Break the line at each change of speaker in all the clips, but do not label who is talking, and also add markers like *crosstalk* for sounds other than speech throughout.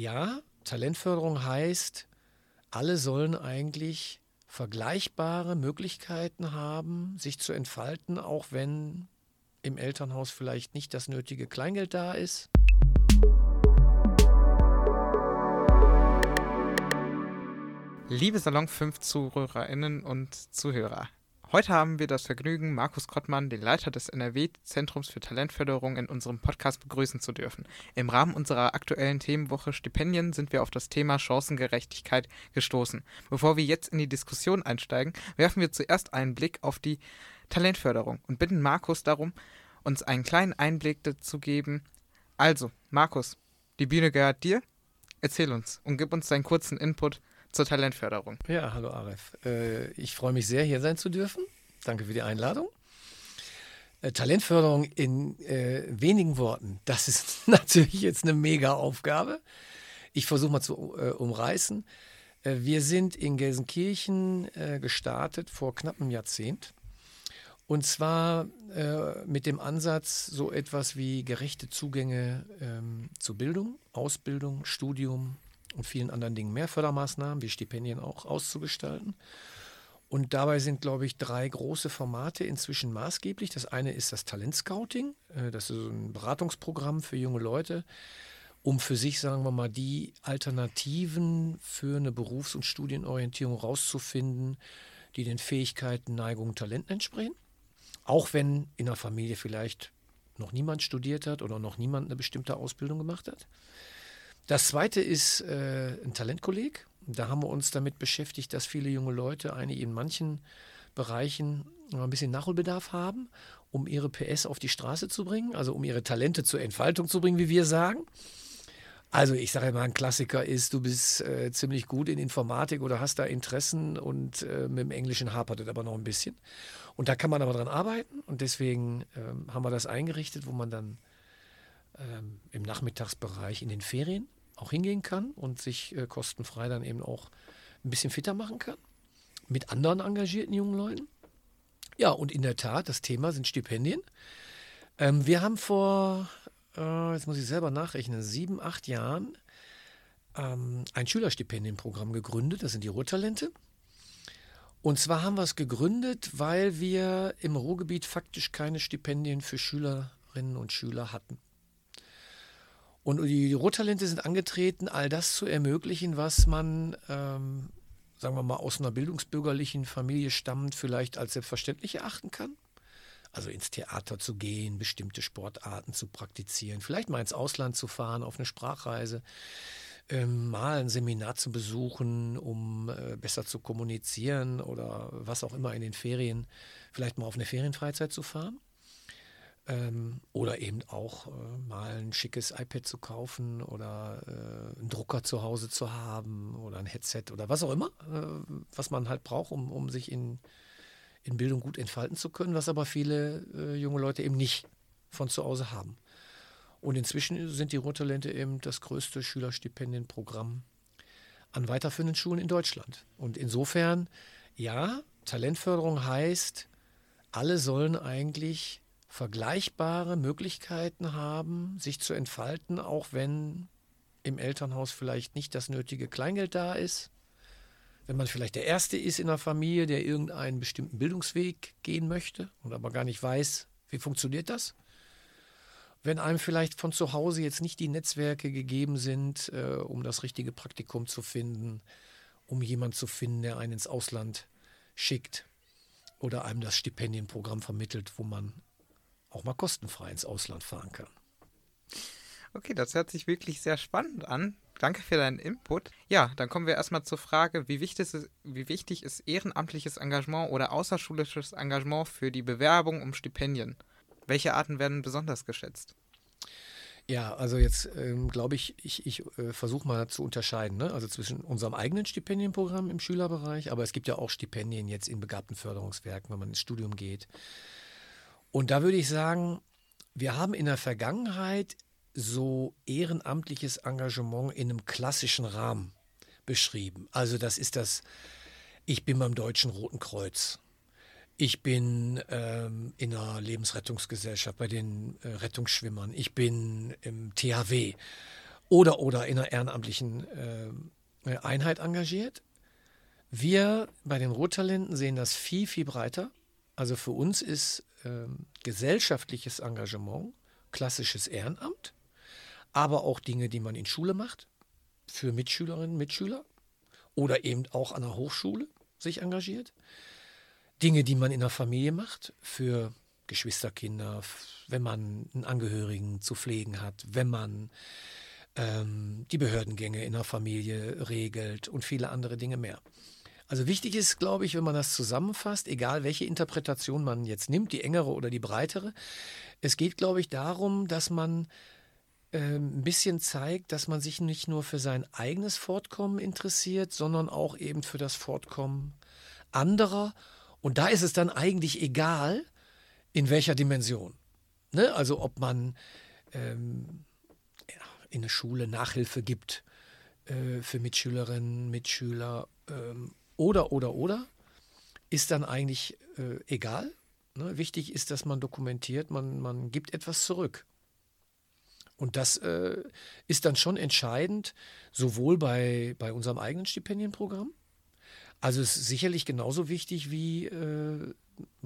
ja, Talentförderung heißt, alle sollen eigentlich vergleichbare Möglichkeiten haben, sich zu entfalten, auch wenn im Elternhaus vielleicht nicht das nötige Kleingeld da ist.
Liebe Salon 5 Zuhörerinnen und Zuhörer, Heute haben wir das Vergnügen, Markus Kottmann, den Leiter des NRW-Zentrums für Talentförderung, in unserem Podcast begrüßen zu dürfen. Im Rahmen unserer aktuellen Themenwoche Stipendien sind wir auf das Thema Chancengerechtigkeit gestoßen. Bevor wir jetzt in die Diskussion einsteigen, werfen wir zuerst einen Blick auf die Talentförderung und bitten Markus darum, uns einen kleinen Einblick dazu geben. Also, Markus, die Bühne gehört dir. Erzähl uns und gib uns deinen kurzen Input zur Talentförderung.
Ja, hallo Aref. Äh, ich freue mich sehr, hier sein zu dürfen. Danke für die Einladung. Äh, Talentförderung in äh, wenigen Worten, das ist *laughs* natürlich jetzt eine mega Aufgabe. Ich versuche mal zu umreißen. wir sind in Gelsenkirchen gestartet vor knapp einem Jahrzehnt. Und zwar äh, mit dem Ansatz, so etwas wie gerechte Zugänge ähm, zu Bildung, Ausbildung, Studium, und vielen anderen Dingen mehr Fördermaßnahmen wie Stipendien auch auszugestalten. Und dabei sind, glaube ich, drei große Formate inzwischen maßgeblich. Das eine ist das Talentscouting. Äh, das ist ein Beratungsprogramm für junge Leute, um für sich, sagen wir mal, die Alternativen für eine Berufs- und Studienorientierung rauszufinden, die den Fähigkeiten, Neigungen, Talenten entsprechen. Auch wenn in der Familie vielleicht noch niemand studiert hat oder noch niemand eine bestimmte Ausbildung gemacht hat. Das zweite ist äh, ein Talentkolleg. Da haben wir uns damit beschäftigt, dass viele junge Leute eigentlich in manchen Bereichen ein bisschen Nachholbedarf haben, um ihre PS auf die Straße zu bringen, also um ihre Talente zur Entfaltung zu bringen, wie wir sagen. Also ich sage mal, ein Klassiker ist, du bist äh, ziemlich gut in Informatik oder hast da Interessen und äh, mit dem Englischen hapert es aber noch ein bisschen. Und da kann man aber dran arbeiten und deswegen ähm, haben wir das eingerichtet, wo man dann ähm, im Nachmittagsbereich in den Ferien auch hingehen kann und sich äh, kostenfrei dann eben auch ein bisschen fitter machen kann. Mit anderen engagierten jungen Leuten. Ja, und in der Tat, das Thema sind Stipendien. Ähm, wir haben vor, äh, jetzt muss ich selber nachrechnen, sieben, acht Jahren ähm, ein Schülerstipendienprogramm gegründet. Das sind die Ruhrtalente. Und zwar haben wir es gegründet, weil wir im Ruhrgebiet faktisch keine Stipendien für Schülerinnen und Schüler hatten. Und die Rottalente sind angetreten, all das zu ermöglichen, was man, ähm, sagen wir mal, aus einer bildungsbürgerlichen Familie stammend, vielleicht als selbstverständlich erachten kann. Also ins Theater zu gehen, bestimmte Sportarten zu praktizieren, vielleicht mal ins Ausland zu fahren, auf eine Sprachreise, ähm, mal ein Seminar zu besuchen, um äh, besser zu kommunizieren oder was auch immer in den Ferien, vielleicht mal auf eine Ferienfreizeit zu fahren. Ähm, oder eben auch äh, mal ein schickes iPad zu kaufen oder äh, einen Drucker zu Hause zu haben oder ein Headset oder was auch immer, äh, was man halt braucht, um, um sich in, in Bildung gut entfalten zu können, was aber viele äh, junge Leute eben nicht von zu Hause haben. Und inzwischen sind die Ruhrtalente eben das größte Schülerstipendienprogramm an weiterführenden Schulen in Deutschland. Und insofern, ja, Talentförderung heißt, alle sollen eigentlich vergleichbare Möglichkeiten haben, sich zu entfalten, auch wenn im Elternhaus vielleicht nicht das nötige Kleingeld da ist. Wenn man vielleicht der Erste ist in der Familie, der irgendeinen bestimmten Bildungsweg gehen möchte und aber gar nicht weiß, wie funktioniert das. Wenn einem vielleicht von zu Hause jetzt nicht die Netzwerke gegeben sind, äh, um das richtige Praktikum zu finden, um jemanden zu finden, der einen ins Ausland schickt oder einem das Stipendienprogramm vermittelt, wo man auch mal kostenfrei ins Ausland fahren kann.
Okay, das hört sich wirklich sehr spannend an. Danke für deinen Input. Ja, dann kommen wir erstmal zur Frage, wie wichtig, ist, wie wichtig ist ehrenamtliches Engagement oder außerschulisches Engagement für die Bewerbung um Stipendien? Welche Arten werden besonders geschätzt?
Ja, also jetzt ähm, glaube ich, ich, ich äh, versuche mal zu unterscheiden, ne? also zwischen unserem eigenen Stipendienprogramm im Schülerbereich, aber es gibt ja auch Stipendien jetzt in begabten Förderungswerken, wenn man ins Studium geht. Und da würde ich sagen, wir haben in der Vergangenheit so ehrenamtliches Engagement in einem klassischen Rahmen beschrieben. Also das ist das, ich bin beim Deutschen Roten Kreuz. Ich bin ähm, in einer Lebensrettungsgesellschaft bei den äh, Rettungsschwimmern. Ich bin im THW. oder, oder in einer ehrenamtlichen äh, Einheit engagiert. Wir bei den Rottalenten sehen das viel, viel breiter. Also für uns ist ähm, gesellschaftliches Engagement klassisches Ehrenamt, aber auch Dinge, die man in Schule macht, für Mitschülerinnen, Mitschüler oder eben auch an der Hochschule sich engagiert. Dinge, die man in der Familie macht, für Geschwisterkinder, wenn man einen Angehörigen zu pflegen hat, wenn man ähm, die Behördengänge in der Familie regelt und viele andere Dinge mehr. Also wichtig ist, glaube ich, wenn man das zusammenfasst, egal welche Interpretation man jetzt nimmt, die engere oder die breitere, es geht, glaube ich, darum, dass man äh, ein bisschen zeigt, dass man sich nicht nur für sein eigenes Fortkommen interessiert, sondern auch eben für das Fortkommen anderer. Und da ist es dann eigentlich egal, in welcher Dimension. Ne? Also ob man ähm, ja, in der Schule Nachhilfe gibt äh, für Mitschülerinnen, Mitschüler ähm, oder, oder, oder, ist dann eigentlich äh, egal. Ne? Wichtig ist, dass man dokumentiert, man, man gibt etwas zurück. Und das äh, ist dann schon entscheidend, sowohl bei, bei unserem eigenen Stipendienprogramm, also es ist sicherlich genauso wichtig wie äh,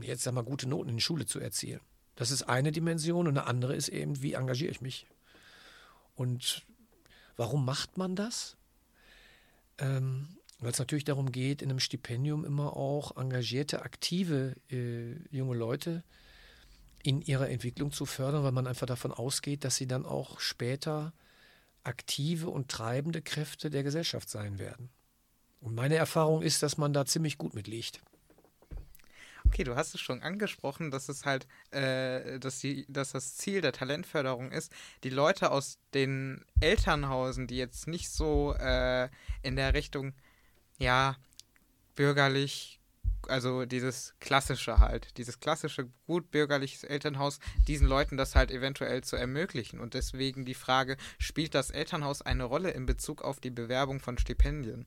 jetzt sag mal gute Noten in die Schule zu erzielen. Das ist eine Dimension und eine andere ist eben, wie engagiere ich mich. Und warum macht man das? Ähm, Weil es natürlich darum geht, in einem Stipendium immer auch engagierte, aktive äh, junge Leute in ihrer Entwicklung zu fördern, weil man einfach davon ausgeht, dass sie dann auch später aktive und treibende Kräfte der Gesellschaft sein werden. Und meine Erfahrung ist, dass man da ziemlich gut mitliegt.
Okay, du hast es schon angesprochen, dass es halt, äh, dass, die, dass das Ziel der Talentförderung ist, die Leute aus den Elternhausen, die jetzt nicht so äh, in der Richtung, ja, bürgerlich, also dieses klassische halt, dieses klassische gut bürgerliches Elternhaus, diesen Leuten das halt eventuell zu ermöglichen. Und deswegen die Frage, spielt das Elternhaus eine Rolle in Bezug auf die Bewerbung von Stipendien?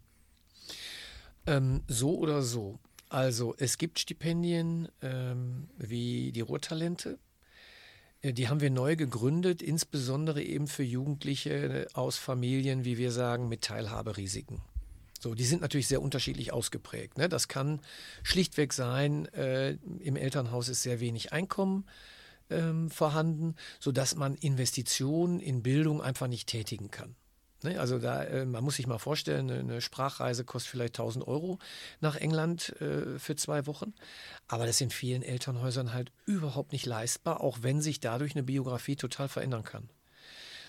Ähm, so oder so. Also es gibt Stipendien ähm, wie die Ruhrtalente. Äh, die haben wir neu gegründet, insbesondere eben für Jugendliche aus Familien, wie wir sagen, mit Teilhaberisiken. So, die sind natürlich sehr unterschiedlich ausgeprägt. Ne? Das kann schlichtweg sein, äh, im Elternhaus ist sehr wenig Einkommen ähm, vorhanden, sodass man Investitionen in Bildung einfach nicht tätigen kann. Ne? Also da, äh, man muss sich mal vorstellen, eine Sprachreise kostet vielleicht 1000 Euro nach England äh, für zwei Wochen. Aber das ist in vielen Elternhäusern halt überhaupt nicht leistbar, auch wenn sich dadurch eine Biografie total verändern kann.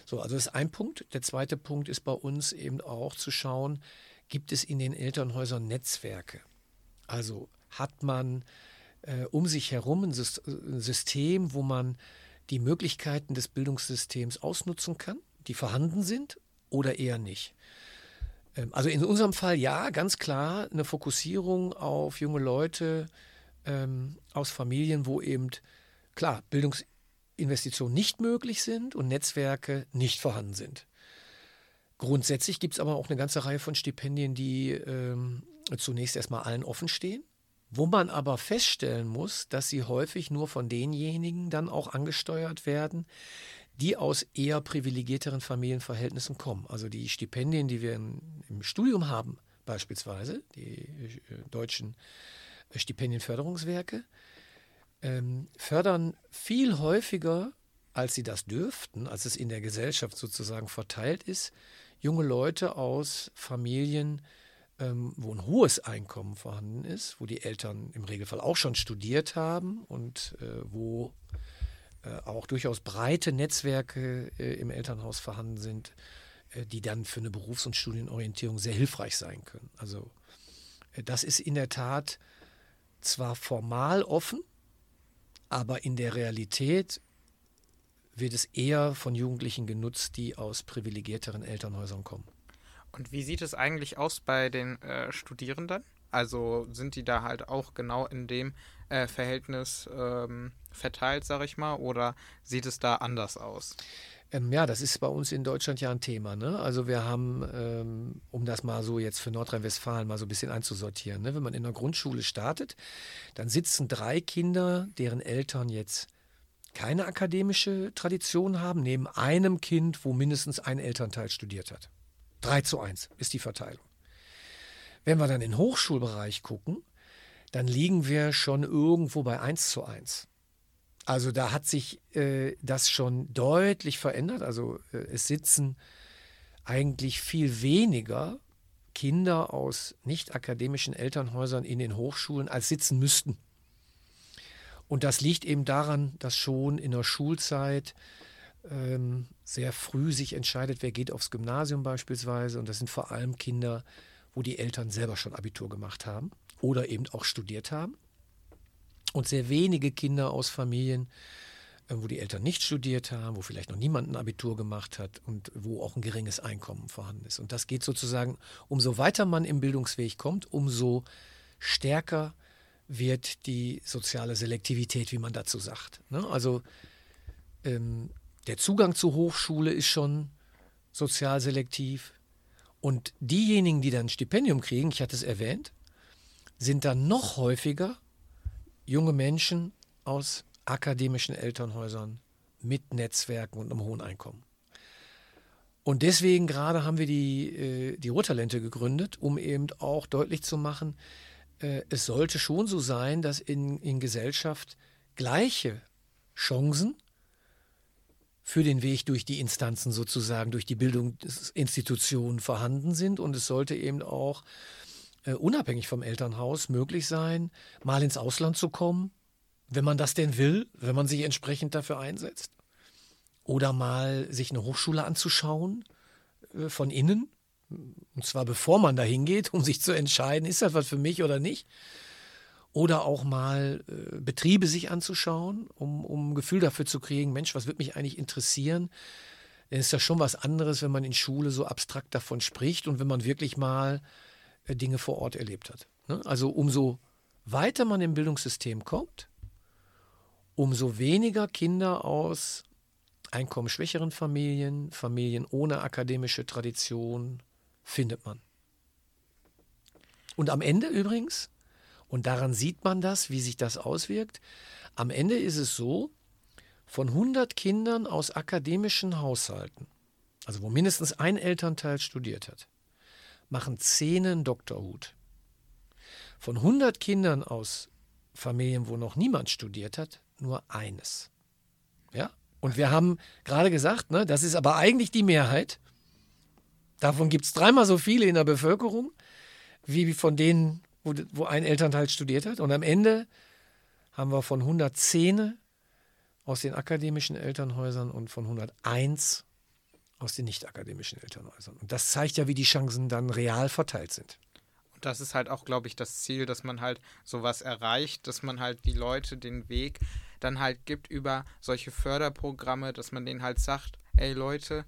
So, also das ist ein Punkt. Der zweite Punkt ist bei uns eben auch zu schauen, gibt es in den Elternhäusern Netzwerke? Also hat man äh, um sich herum ein System, wo man die Möglichkeiten des Bildungssystems ausnutzen kann, die vorhanden sind oder eher nicht? Ähm, also in unserem Fall ja, ganz klar eine Fokussierung auf junge Leute ähm, aus Familien, wo eben klar Bildungsinvestitionen nicht möglich sind und Netzwerke nicht vorhanden sind. Grundsätzlich gibt es aber auch eine ganze Reihe von Stipendien, die ähm, zunächst erstmal allen offen stehen, wo man aber feststellen muss, dass sie häufig nur von denjenigen dann auch angesteuert werden, die aus eher privilegierteren Familienverhältnissen kommen. Also die Stipendien, die wir im, Studium haben, beispielsweise, die äh, deutschen Stipendienförderungswerke, ähm, fördern viel häufiger, als sie das dürften, als es in der Gesellschaft sozusagen verteilt ist, junge Leute aus Familien, ähm, wo ein hohes Einkommen vorhanden ist, wo die Eltern im Regelfall auch schon studiert haben und äh, wo äh, auch durchaus breite Netzwerke äh, im Elternhaus vorhanden sind, die dann für eine Berufs- und Studienorientierung sehr hilfreich sein können. Also das ist in der Tat zwar formal offen, aber in der Realität wird es eher von Jugendlichen genutzt, die aus privilegierteren Elternhäusern kommen.
Und wie sieht es eigentlich aus bei den äh, Studierenden? Also sind die da halt auch genau in dem äh, Verhältnis ähm, verteilt, sag ich mal, oder sieht es da anders aus?
Ähm, ja, das ist bei uns in Deutschland ja ein Thema. Ne? Also wir haben, ähm, um das mal so jetzt für Nordrhein-Westfalen mal so ein bisschen einzusortieren, ne? wenn man in der Grundschule startet, dann sitzen drei Kinder, deren Eltern jetzt keine akademische Tradition haben, neben einem Kind, wo mindestens ein Elternteil studiert hat. 3 zu 1 ist die Verteilung. Wenn wir dann in den Hochschulbereich gucken, dann liegen wir schon irgendwo bei 1 zu 1. Also da hat sich äh, das schon deutlich verändert. Also äh, es sitzen eigentlich viel weniger Kinder aus nicht akademischen Elternhäusern in den Hochschulen, als sitzen müssten. Und das liegt eben daran, dass schon in der Schulzeit ähm, sehr früh sich entscheidet, wer geht aufs Gymnasium beispielsweise. Und das sind vor allem Kinder, wo die Eltern selber schon Abitur gemacht haben oder eben auch studiert haben. Und sehr wenige Kinder aus Familien, äh, wo die Eltern nicht studiert haben, wo vielleicht noch niemand ein Abitur gemacht hat und wo auch ein geringes Einkommen vorhanden ist. Und das geht sozusagen, umso weiter man im Bildungsweg kommt, umso stärker wird die soziale Selektivität, wie man dazu sagt. Ne? Also ähm, der Zugang zur Hochschule ist schon sozial selektiv. Und diejenigen, die dann ein Stipendium kriegen, ich hatte es erwähnt, sind dann noch häufiger junge Menschen aus akademischen Elternhäusern mit Netzwerken und einem hohen Einkommen. Und deswegen gerade haben wir die, äh, die Ruhrtalente gegründet, um eben auch deutlich zu machen, äh, es sollte schon so sein, dass in, in Gesellschaft gleiche Chancen für den Weg durch die Instanzen sozusagen, durch die Bildungsinstitutionen vorhanden sind. Und es sollte eben auch äh, unabhängig vom Elternhaus möglich sein, mal ins Ausland zu kommen, wenn man das denn will, wenn man sich entsprechend dafür einsetzt. Oder mal sich eine Hochschule anzuschauen äh, von innen und zwar bevor man da hingeht, um sich zu entscheiden, ist das was für mich oder nicht. Oder auch mal äh, Betriebe sich anzuschauen, um, um ein Gefühl dafür zu kriegen, Mensch, was würde mich eigentlich interessieren? Dann ist das schon was anderes, wenn man in Schule so abstrakt davon spricht und wenn man wirklich mal äh, Dinge vor Ort erlebt hat. Ne? Also umso weiter man im Bildungssystem kommt, umso weniger Kinder aus einkommensschwächeren Familien, Familien ohne akademische Tradition, findet man. Und am Ende übrigens, und daran sieht man das, wie sich das auswirkt, am Ende ist es so, von 100 Kindern aus akademischen Haushalten, also wo mindestens ein Elternteil studiert hat, machen 10 einen Doktorhut. Von 100 Kindern aus Familien, wo noch niemand studiert hat, nur eines. Ja? Und wir haben gerade gesagt, ne, das ist aber eigentlich die Mehrheit. Davon gibt es dreimal so viele in der Bevölkerung, wie von denen, wo, wo ein Elternteil studiert hat. Und am Ende haben wir von 110 aus den akademischen Elternhäusern und von 101 aus den nicht-akademischen Elternhäusern. Und das zeigt ja, wie die Chancen dann real verteilt sind.
Und das ist halt auch, glaube ich, das Ziel, dass man halt sowas erreicht, dass man halt die Leute den Weg dann halt gibt über solche Förderprogramme, dass man denen halt sagt, ey Leute,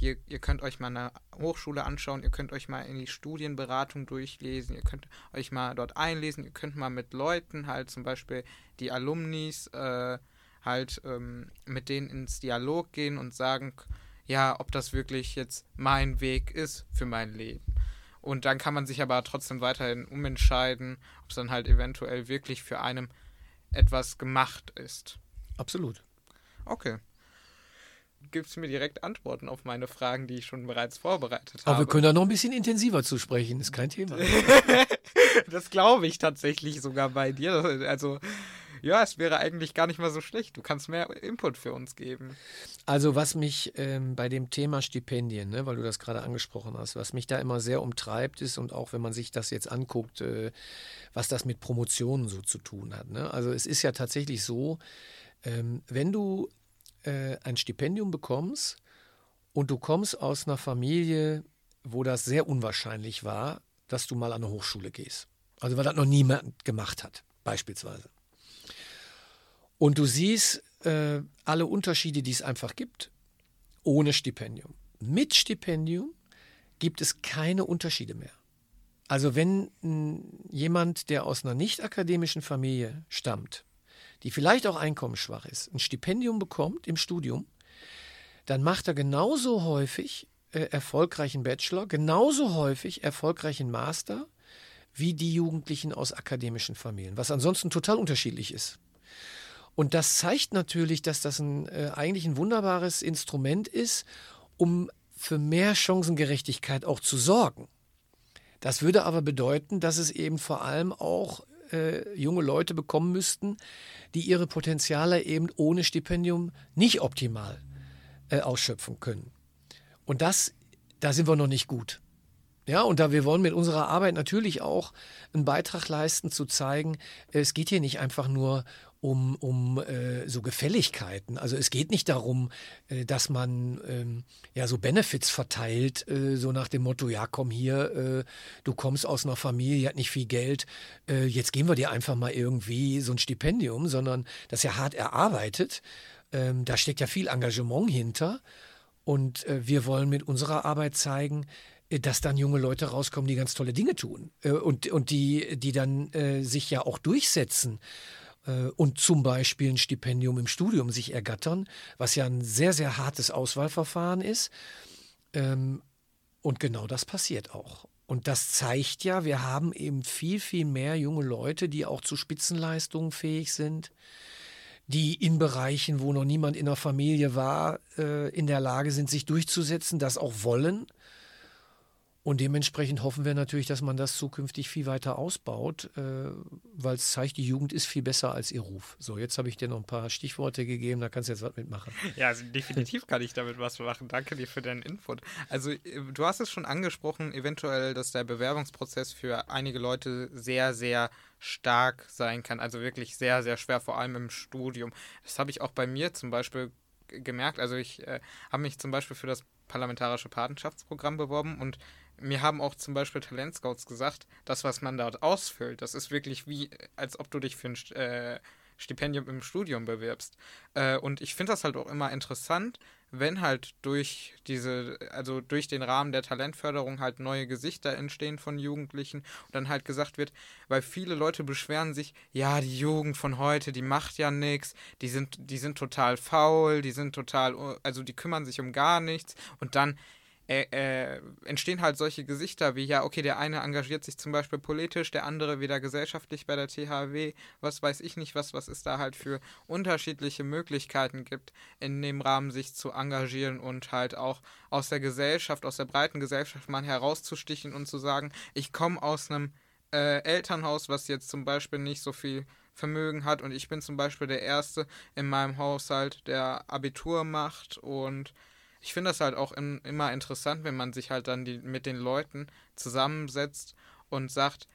hier, ihr könnt euch mal eine Hochschule anschauen, ihr könnt euch mal in die Studienberatung durchlesen, ihr könnt euch mal dort einlesen, ihr könnt mal mit Leuten halt zum Beispiel die Alumnis äh, halt ähm, mit denen ins Dialog gehen und sagen, ja, ob das wirklich jetzt mein Weg ist für mein Leben. Und dann kann man sich aber trotzdem weiterhin umentscheiden, ob es dann halt eventuell wirklich für einen etwas gemacht ist.
Absolut.
Okay gibst mir direkt Antworten auf meine Fragen, die ich schon bereits vorbereitet
habe.
Aber
wir können da noch ein bisschen intensiver zu sprechen, ist kein Thema. *laughs*
das glaube ich tatsächlich sogar bei dir. Also, ja, es wäre eigentlich gar nicht mal so schlecht. Du kannst mehr Input für uns geben.
Also, was mich ähm, bei dem Thema Stipendien, ne, weil du das gerade angesprochen hast, was mich da immer sehr umtreibt, ist und auch wenn man sich das jetzt anguckt, äh, was das mit Promotionen so zu tun hat. Ne? Also, es ist ja tatsächlich so, ähm, wenn du äh, ein Stipendium bekommst und du kommst aus einer Familie, wo das sehr unwahrscheinlich war, dass du mal an eine Hochschule gehst. Also weil das noch niemand gemacht hat, beispielsweise. Und du siehst äh, alle Unterschiede, die es einfach gibt, ohne Stipendium. Mit Stipendium gibt es keine Unterschiede mehr. Also wenn mh, jemand, der aus einer nicht akademischen Familie stammt, die vielleicht auch einkommensschwach ist, ein Stipendium bekommt im Studium, dann macht er genauso häufig äh, erfolgreichen Bachelor, genauso häufig erfolgreichen Master wie die Jugendlichen aus akademischen Familien, was ansonsten total unterschiedlich ist. Und das zeigt natürlich, dass das ein, äh, eigentlich ein wunderbares Instrument ist, um für mehr Chancengerechtigkeit auch zu sorgen. Das würde aber bedeuten, dass es eben vor allem auch äh, junge Leute bekommen müssten, die ihre Potenziale eben ohne Stipendium nicht optimal äh, ausschöpfen können. Und das, da sind wir noch nicht gut. Ja, und da wir wollen mit unserer Arbeit natürlich auch einen Beitrag leisten, zu zeigen, es geht hier nicht einfach nur um, um äh, so Gefälligkeiten. Also es geht nicht darum, äh, dass man ähm, ja so Benefits verteilt, äh, so nach dem Motto, ja komm hier, äh, du kommst aus einer Familie, hat nicht viel Geld, äh, jetzt geben wir dir einfach mal irgendwie so ein Stipendium, sondern das ist ja hart erarbeitet. Ähm, da steckt ja viel Engagement hinter. Und äh, wir wollen mit unserer Arbeit zeigen, dass dann junge Leute rauskommen, die ganz tolle Dinge tun und, und die, die dann äh, sich ja auch durchsetzen äh, und zum Beispiel ein Stipendium im Studium sich ergattern, was ja ein sehr, sehr hartes Auswahlverfahren ist. Ähm, und genau das passiert auch. Und das zeigt ja, wir haben eben viel, viel mehr junge Leute, die auch zu Spitzenleistungen fähig sind, die in Bereichen, wo noch niemand in der Familie war, äh, in der Lage sind, sich durchzusetzen, das auch wollen und dementsprechend hoffen wir natürlich, dass man das zukünftig viel weiter ausbaut, äh, weil es zeigt, die Jugend ist viel besser als ihr Ruf. So, jetzt habe ich dir noch ein paar Stichworte gegeben, da kannst du jetzt was mitmachen. *laughs*
Ja, also definitiv kann ich damit was machen. Danke dir für deinen Input. Also, äh, du hast es schon angesprochen, eventuell, dass der Bewerbungsprozess für einige Leute sehr, sehr stark sein kann. Also wirklich sehr, sehr schwer, vor allem im Studium. Das habe ich auch bei mir zum Beispiel gemerkt. Also, ich äh, habe mich zum Beispiel für das parlamentarische Patenschaftsprogramm beworben und mir haben auch zum Beispiel Talentscouts gesagt, das, was man dort ausfüllt, das ist wirklich wie, als ob du dich für ein äh, Stipendium im Studium bewirbst. Äh, und ich finde das halt auch immer interessant, wenn halt durch diese, also durch den Rahmen der Talentförderung halt neue Gesichter entstehen von Jugendlichen und dann halt gesagt wird, weil viele Leute beschweren sich, ja, die Jugend von heute, die macht ja nichts, die sind, die sind total faul, die sind total, also die kümmern sich um gar nichts und dann äh, äh, entstehen halt solche Gesichter wie, ja, okay, der eine engagiert sich zum Beispiel politisch, der andere wieder gesellschaftlich bei der THW, was weiß ich nicht, was, was es da halt für unterschiedliche Möglichkeiten gibt, in dem Rahmen sich zu engagieren und halt auch aus der Gesellschaft, aus der breiten Gesellschaft mal herauszustichen und zu sagen, ich komme aus einem äh, Elternhaus, was jetzt zum Beispiel nicht so viel Vermögen hat und ich bin zum Beispiel der Erste in meinem Haushalt, der Abitur macht und ich finde das halt auch in, immer interessant, wenn man sich halt dann die, mit den Leuten zusammensetzt und sagt,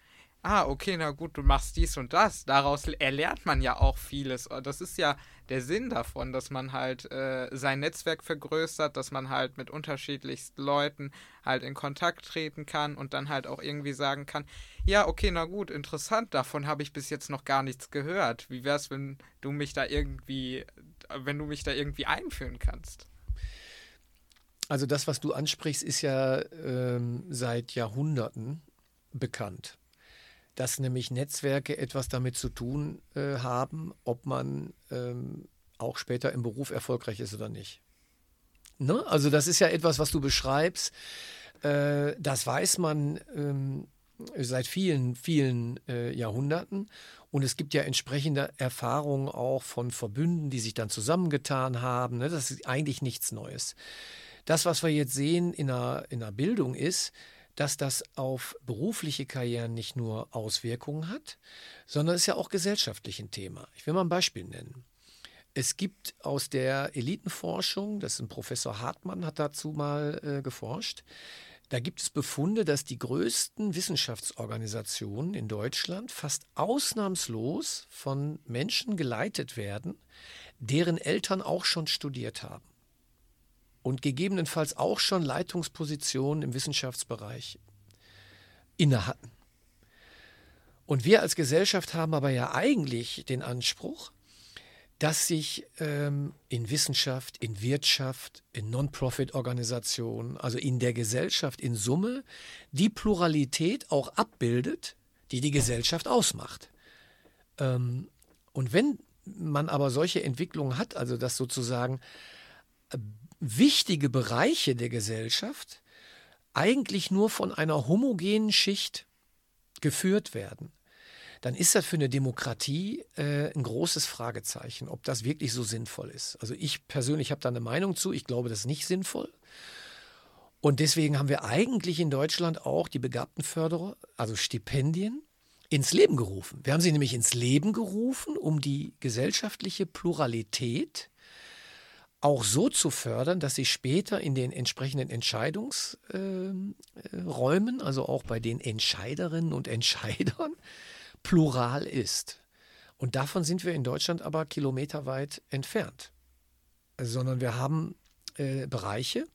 ah, okay, na gut, du machst dies und das. Daraus erlernt man ja auch vieles. Das ist ja der Sinn davon, dass man halt äh, sein Netzwerk vergrößert, dass man halt mit unterschiedlichsten Leuten halt in Kontakt treten kann und dann halt auch irgendwie sagen kann, ja, okay, na gut, interessant, davon habe ich bis jetzt noch gar nichts gehört. Wie wär's, wenn du mich da irgendwie, wenn du mich da irgendwie einführen kannst?
Also das, was du ansprichst, ist ja ähm, seit Jahrhunderten bekannt. Dass nämlich Netzwerke etwas damit zu tun äh, haben, ob man ähm, auch später im Beruf erfolgreich ist oder nicht. Ne? Also das ist ja etwas, was du beschreibst. Äh, das weiß man ähm, seit vielen, vielen äh, Jahrhunderten. Und es gibt ja entsprechende Erfahrungen auch von Verbünden, die sich dann zusammengetan haben. Ne? Das ist eigentlich nichts Neues. Das, was wir jetzt sehen in der, in der Bildung, ist, dass das auf berufliche Karrieren nicht nur Auswirkungen hat, sondern ist ja auch gesellschaftlich ein Thema. Ich will mal ein Beispiel nennen. Es gibt aus der Elitenforschung, das ist ein Professor Hartmann, hat dazu mal äh, geforscht, da gibt es Befunde, dass die größten Wissenschaftsorganisationen in Deutschland fast ausnahmslos von Menschen geleitet werden, deren Eltern auch schon studiert haben und gegebenenfalls auch schon Leitungspositionen im Wissenschaftsbereich inne hatten. Und wir als Gesellschaft haben aber ja eigentlich den Anspruch, dass sich ähm, in Wissenschaft, in Wirtschaft, in Non-Profit-Organisationen, also in der Gesellschaft in Summe, die Pluralität auch abbildet, die die Gesellschaft ausmacht. Ähm, und wenn man aber solche Entwicklungen hat, also dass sozusagen wichtige Bereiche der Gesellschaft eigentlich nur von einer homogenen Schicht geführt werden, dann ist das für eine Demokratie äh, ein großes Fragezeichen, ob das wirklich so sinnvoll ist. Also ich persönlich habe da eine Meinung zu. Ich glaube, das ist nicht sinnvoll. Und deswegen haben wir eigentlich in Deutschland auch die Begabtenförderer, also Stipendien, ins Leben gerufen. Wir haben sie nämlich ins Leben gerufen, um die gesellschaftliche Pluralität auch so zu fördern, dass sie später in den entsprechenden Entscheidungsräumen, äh, also auch bei den Entscheiderinnen und Entscheidern, *laughs* plural ist. Und davon sind wir in Deutschland aber kilometerweit entfernt. Sondern wir haben äh, Bereiche,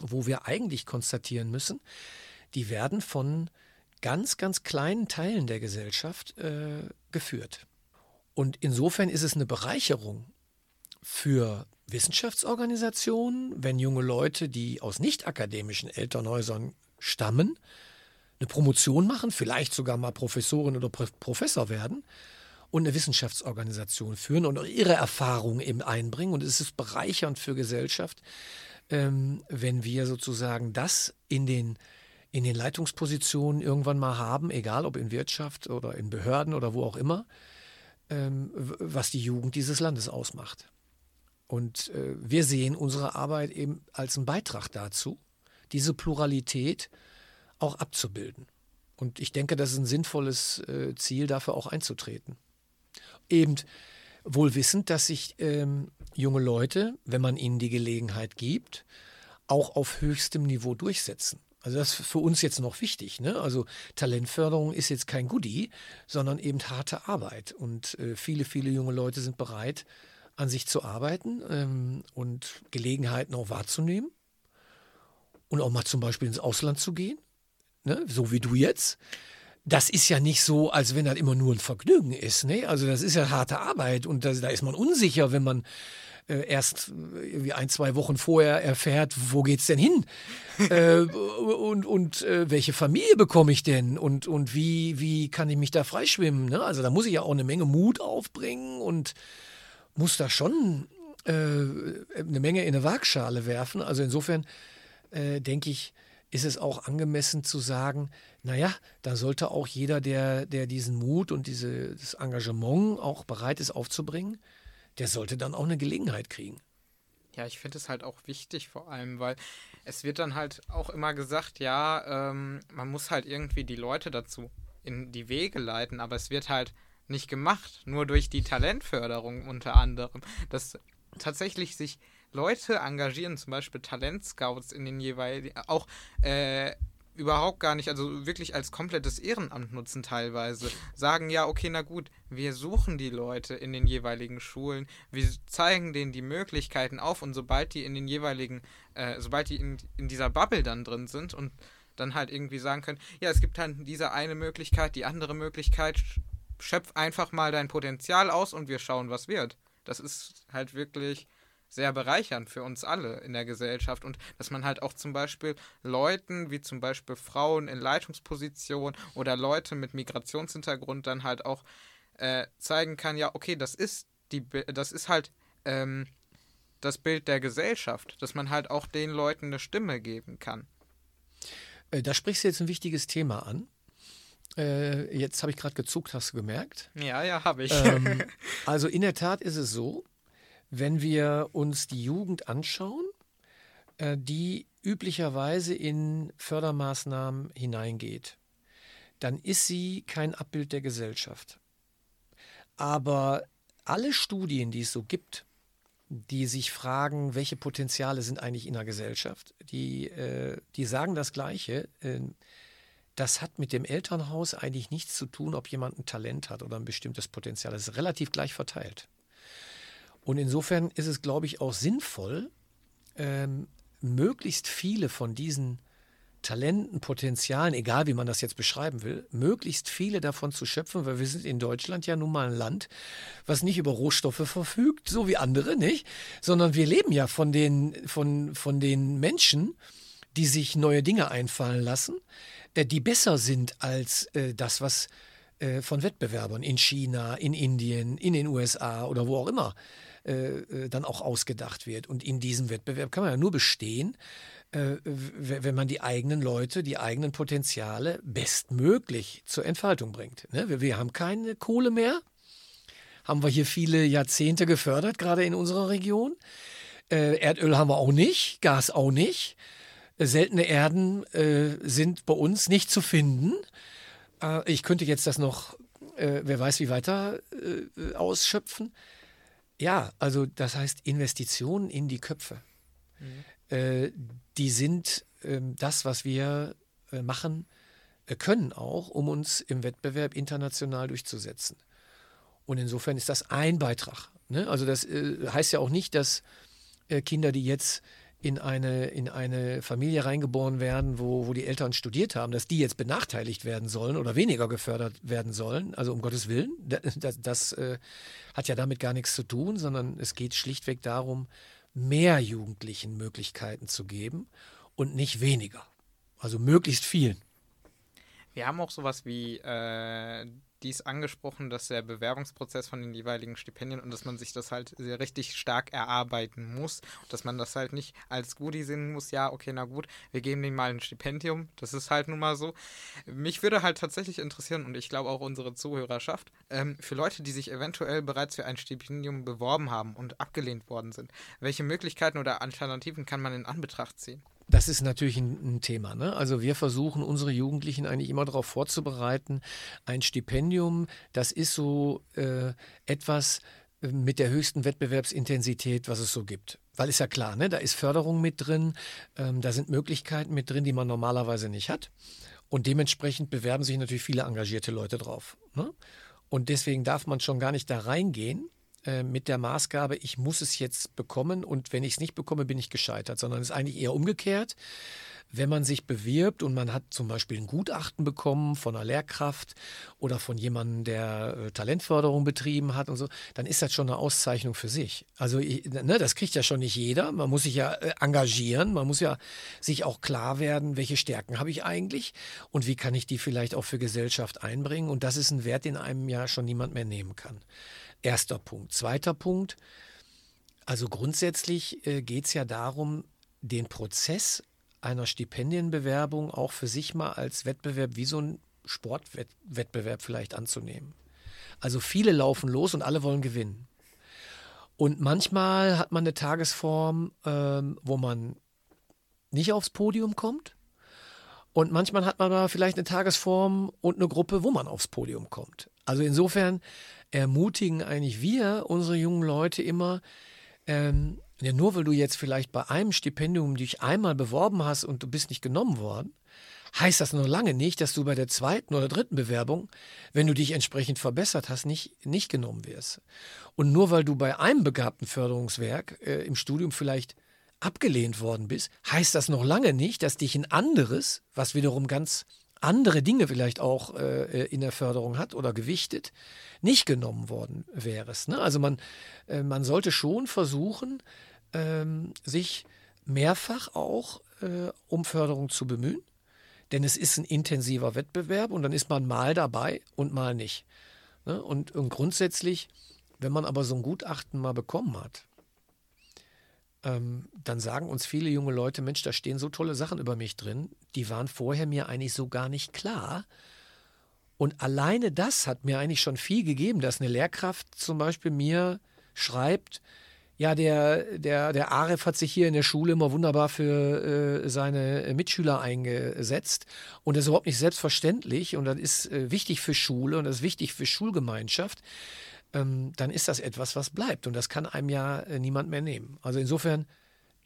wo wir eigentlich konstatieren müssen, die werden von ganz, ganz kleinen Teilen der Gesellschaft äh, geführt. Und insofern ist es eine Bereicherung für Wissenschaftsorganisationen, wenn junge Leute, die aus nicht akademischen Elternhäusern stammen, eine Promotion machen, vielleicht sogar mal Professorin oder Professor werden und eine Wissenschaftsorganisation führen und ihre Erfahrungen eben einbringen. Und es ist bereichernd für Gesellschaft, ähm, wenn wir sozusagen das in den in den Leitungspositionen irgendwann mal haben, egal ob in Wirtschaft oder in Behörden oder wo auch immer, ähm, was die Jugend dieses Landes ausmacht. Und äh, wir sehen unsere Arbeit eben als einen Beitrag dazu, diese Pluralität auch abzubilden. Und ich denke, das ist ein sinnvolles äh, Ziel, dafür auch einzutreten. Eben wohl wissend, dass sich ähm, junge Leute, wenn man ihnen die Gelegenheit gibt, auch auf höchstem Niveau durchsetzen. Also das ist für uns jetzt noch wichtig. Ne? Also Talentförderung ist jetzt kein Goodie, sondern eben harte Arbeit. Und äh, viele, viele junge Leute sind bereit, an sich zu arbeiten ähm, und Gelegenheiten auch wahrzunehmen. Und auch mal zum Beispiel ins Ausland zu gehen, ne? so wie du jetzt. Das ist ja nicht so, als wenn das immer nur ein Vergnügen ist. Ne? Also das ist ja harte Arbeit und das, da ist man unsicher, wenn man äh, erst irgendwie ein, zwei Wochen vorher erfährt, wo geht's denn hin? *laughs* äh, und und äh, welche Familie bekomme ich denn? Und, und wie, wie kann ich mich da freischwimmen? Ne? Also da muss ich ja auch eine Menge Mut aufbringen und muss da schon äh, eine Menge in eine Waagschale werfen. Also insofern äh, denke ich, ist es auch angemessen zu sagen, naja, da sollte auch jeder, der, der diesen Mut und dieses Engagement auch bereit ist aufzubringen, der sollte dann auch eine Gelegenheit kriegen.
Ja, ich finde es halt auch wichtig, vor allem, weil es wird dann halt auch immer gesagt, ja, ähm, man muss halt irgendwie die Leute dazu in die Wege leiten, aber es wird halt nicht gemacht, nur durch die Talentförderung unter anderem, dass tatsächlich sich Leute engagieren, zum Beispiel Talentscouts in den jeweiligen, auch äh, überhaupt gar nicht, also wirklich als komplettes Ehrenamt nutzen teilweise. Sagen, ja, okay, na gut, wir suchen die Leute in den jeweiligen Schulen, wir zeigen denen die Möglichkeiten auf und sobald die in den jeweiligen, äh, sobald die in, in dieser Bubble dann drin sind und dann halt irgendwie sagen können, ja, es gibt dann diese eine Möglichkeit, die andere Möglichkeit, schöpf einfach mal dein Potenzial aus und wir schauen, was wird. Das ist halt wirklich sehr bereichernd für uns alle in der Gesellschaft und dass man halt auch zum Beispiel Leuten wie zum Beispiel Frauen in Leitungspositionen oder Leute mit Migrationshintergrund dann halt auch äh, zeigen kann, ja, okay, das ist die, das ist halt ähm, das Bild der Gesellschaft, dass man halt auch den Leuten eine Stimme geben kann.
Äh, da sprichst du jetzt ein wichtiges Thema an. Äh, jetzt habe ich gerade gezuckt, hast du gemerkt?
Ja, ja, habe ich.
Ähm, *laughs* also in der Tat ist es so, wenn wir uns die Jugend anschauen, äh, die üblicherweise in Fördermaßnahmen hineingeht, dann ist sie kein Abbild der Gesellschaft. Aber alle Studien, die es so gibt, die sich fragen, welche Potenziale sind eigentlich in der Gesellschaft, die, äh, die sagen das Gleiche. Das hat mit dem Elternhaus eigentlich nichts zu tun, ob jemand ein Talent hat oder ein bestimmtes Potenzial. Das ist relativ gleich verteilt. Und insofern ist es, glaube ich, auch sinnvoll, ähm, möglichst viele von diesen Talenten, Potenzialen, egal wie man das jetzt beschreiben will, möglichst viele davon zu schöpfen, weil wir sind in Deutschland ja nun mal ein Land, was nicht über Rohstoffe verfügt, so wie andere, nicht? Sondern wir leben ja von den, von, von den Menschen, die sich neue Dinge einfallen lassen, die besser sind als äh, das, was äh, von Wettbewerbern in China, in Indien, in den USA oder wo auch immer äh, äh, dann auch ausgedacht wird. Und in diesem Wettbewerb kann man ja nur bestehen, äh, wenn man die eigenen Leute, die eigenen Potenziale bestmöglich zur Entfaltung bringt. Ne? Wir, haben keine Kohle mehr, haben wir hier viele Jahrzehnte gefördert, gerade in unserer Region. Äh, Erdöl haben wir auch nicht, Gas auch nicht. Seltene Erden äh, sind bei uns nicht zu finden. Äh, ich könnte jetzt das noch, äh, wer weiß wie weiter äh, ausschöpfen. Ja, also das heißt Investitionen in die Köpfe. Mhm. Äh, die sind ähm, das, was wir machen können auch, um uns im Wettbewerb international durchzusetzen. Und insofern ist das ein Beitrag. Ne? Also das äh, heißt ja auch nicht, dass äh, Kinder, die jetzt in eine, in eine Familie reingeboren werden, wo, wo die Eltern studiert haben, dass die jetzt benachteiligt werden sollen oder weniger gefördert werden sollen. Also um Gottes Willen, *laughs* das, das, äh, hat ja damit gar nichts zu tun, sondern es geht schlichtweg darum, mehr Jugendlichen Möglichkeiten zu geben und nicht weniger. Also möglichst vielen.
Wir haben auch sowas wie äh, dies angesprochen, dass der Bewerbungsprozess von den jeweiligen Stipendien und dass man sich das halt sehr richtig stark erarbeiten muss. Dass man das halt nicht als Goodie sehen muss, ja, okay, na gut, wir geben denen mal ein Stipendium. Das ist halt nun mal so. Mich würde halt tatsächlich interessieren, und ich glaube auch unsere Zuhörerschaft, ähm, für Leute, die sich eventuell bereits für ein Stipendium beworben haben und abgelehnt worden sind, welche Möglichkeiten oder Alternativen kann man in Anbetracht ziehen?
Das ist natürlich ein, ein Thema. Ne? Also wir versuchen unsere Jugendlichen eigentlich immer darauf vorzubereiten. Ein Stipendium, das ist so äh, etwas äh, mit der höchsten Wettbewerbsintensität, was es so gibt. Weil ist ja klar, ne? da ist Förderung mit drin, ähm, da sind Möglichkeiten mit drin, die man normalerweise nicht hat. Und dementsprechend bewerben sich natürlich viele engagierte Leute drauf. Ne? Und deswegen darf man schon gar nicht da reingehen äh, mit der Maßgabe, ich muss es jetzt bekommen und wenn ich es nicht bekomme, bin ich gescheitert, sondern es ist eigentlich eher umgekehrt. Wenn man sich bewirbt und man hat zum Beispiel ein Gutachten bekommen von einer Lehrkraft oder von jemandem, der äh, Talentförderung betrieben hat und so, dann ist das schon eine Auszeichnung für sich. Also ne, das kriegt ja schon nicht jeder. Man muss sich ja äh, engagieren, man muss ja sich auch klar werden, welche Stärken habe ich eigentlich und wie kann ich die vielleicht auch für Gesellschaft einbringen. Und das ist ein Wert, den einem ja schon niemand mehr nehmen kann. Erster Punkt. Zweiter Punkt. Also grundsätzlich äh, geht es ja darum, den Prozess einer Stipendienbewerbung auch für sich mal als Wettbewerb wie so ein Sportwettbewerb vielleicht anzunehmen. Also viele laufen los und alle wollen gewinnen. Und manchmal hat man eine Tagesform, ähm, wo man nicht aufs Podium kommt. Und manchmal hat man aber vielleicht eine Tagesform und eine Gruppe, wo man aufs Podium kommt. Also insofern ermutigen eigentlich wir unsere jungen Leute immer, ähm, ja, nur weil du jetzt vielleicht bei einem Stipendium dich einmal beworben hast und du bist nicht genommen worden, heißt das noch lange nicht, dass du bei der zweiten oder dritten Bewerbung, wenn du dich entsprechend verbessert hast, nicht, nicht genommen wirst. Und nur weil du bei einem begabten Förderungswerk äh, im Studium vielleicht abgelehnt worden bist, heißt das noch lange nicht, dass dich ein anderes, was wiederum ganz andere Dinge vielleicht auch äh, in der Förderung hat oder gewichtet, nicht genommen worden wärest. Ne? Also man, äh, man sollte schon versuchen, ähm, sich mehrfach auch äh, um Förderung zu bemühen, denn es ist ein intensiver Wettbewerb und dann ist man mal dabei und mal nicht. Ne? Und, und grundsätzlich, wenn man aber so ein Gutachten mal bekommen hat, ähm, dann sagen uns viele junge Leute, Mensch, da stehen so tolle Sachen über mich drin, die waren vorher mir eigentlich so gar nicht klar. Und alleine das hat mir eigentlich schon viel gegeben, dass eine Lehrkraft zum Beispiel mir schreibt, ja, der, der, der Aref hat sich hier in der Schule immer wunderbar für äh, seine Mitschüler eingesetzt. Und das ist überhaupt nicht selbstverständlich. Und das ist äh, wichtig für Schule und das ist wichtig für Schulgemeinschaft ähm, dann ist das etwas, was bleibt. Und das kann einem ja äh, niemand mehr nehmen. Also insofern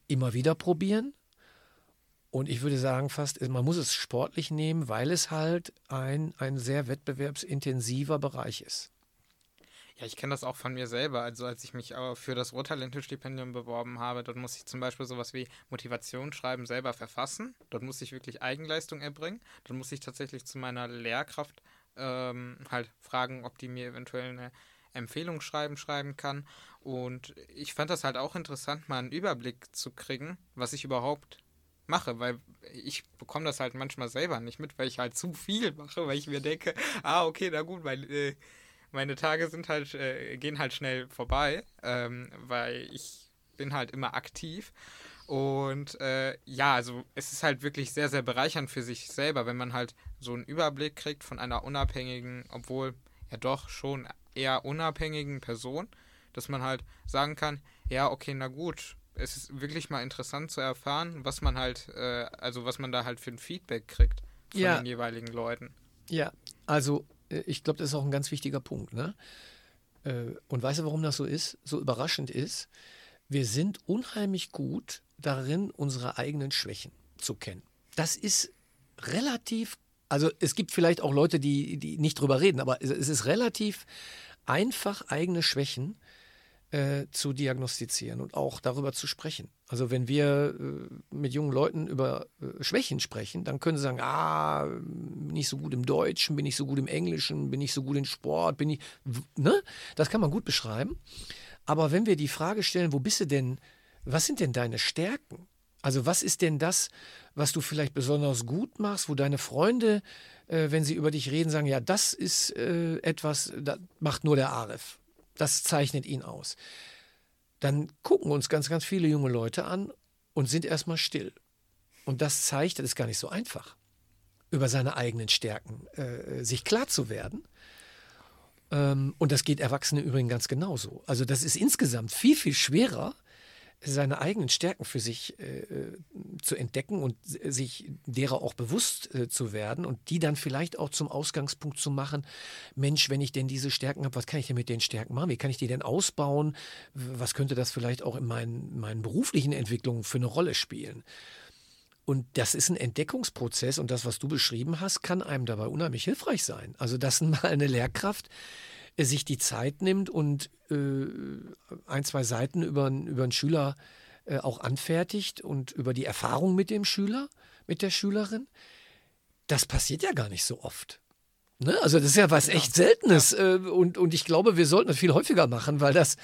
immer wieder probieren. Und ich würde sagen, fast, man muss es sportlich nehmen, weil es halt ein, ein sehr wettbewerbsintensiver Bereich ist.
Ja, ich kenne das auch von mir selber. Also als ich mich für das Rohtalente-Stipendium beworben habe, dort muss ich zum Beispiel sowas wie Motivationsschreiben selber verfassen. Dort muss ich wirklich Eigenleistung erbringen. Dort muss ich tatsächlich zu meiner Lehrkraft ähm, halt fragen, ob die mir eventuell eine Empfehlungsschreiben schreiben kann. Und ich fand das halt auch interessant, mal einen Überblick zu kriegen, was ich überhaupt mache, weil ich bekomme das halt manchmal selber nicht mit, weil ich halt zu viel mache, weil ich mir denke, ah, okay, na gut, weil äh, meine Tage sind halt, äh, gehen halt schnell vorbei, ähm, weil ich bin halt immer aktiv. Und äh, ja, also es ist halt wirklich sehr, sehr bereichernd für sich selber, wenn man halt so einen Überblick kriegt von einer unabhängigen, obwohl ja doch schon eher unabhängigen Person, dass man halt sagen kann, ja, okay, na gut, es ist wirklich mal interessant zu erfahren, was man halt, äh, also was man da halt für ein Feedback kriegt von ja. den jeweiligen Leuten.
Ja, also äh, ich glaube, das ist auch ein ganz wichtiger Punkt. Ne? Äh, und weißt du, warum das so ist, so überraschend ist? Wir sind unheimlich gut darin, unsere eigenen Schwächen zu kennen. Das ist relativ, also es gibt vielleicht auch Leute, die, die nicht drüber reden, aber es ist relativ einfach, eigene Schwächen äh, zu diagnostizieren und auch darüber zu sprechen. Also wenn wir äh, mit jungen Leuten über äh, Schwächen sprechen, dann können sie sagen, ah, bin ich so gut im Deutschen, bin ich so gut im Englischen, bin ich so gut im Sport, bin ich, ne? Das kann man gut beschreiben. Aber wenn wir die Frage stellen, wo bist du denn, was sind denn deine Stärken? Also was ist denn das, was du vielleicht besonders gut machst, wo deine Freunde, äh, wenn sie über dich reden, sagen, ja, das ist äh, etwas, das macht nur der Arif. Das zeichnet ihn aus. Dann gucken uns ganz, ganz viele junge Leute an und sind erstmal still. Und das zeigt, das ist gar nicht so einfach, über seine eigenen Stärken äh, sich klar zu werden. Ähm, und das geht Erwachsene übrigens ganz genauso. Also das ist insgesamt viel, viel schwerer, seine eigenen Stärken für sich äh, zu entdecken und sich derer auch bewusst äh, zu werden und die dann vielleicht auch zum Ausgangspunkt zu machen, Mensch, wenn ich denn diese Stärken habe, was kann ich denn mit den Stärken machen? Wie kann ich die denn ausbauen? Was könnte das vielleicht auch in meinen, meinen beruflichen Entwicklungen für eine Rolle spielen? Und das ist ein Entdeckungsprozess und das, was du beschrieben hast, kann einem dabei unheimlich hilfreich sein. Also, dass *laughs* mal eine Lehrkraft sich die Zeit nimmt und äh, ein, zwei Seiten über, über einen Schüler äh, auch anfertigt und über die Erfahrung mit dem Schüler, mit der Schülerin, das passiert ja gar nicht so oft. Ne? Also das ist ja was echt Seltenes ja. äh, und, und ich glaube, wir sollten das viel häufiger machen, weil das,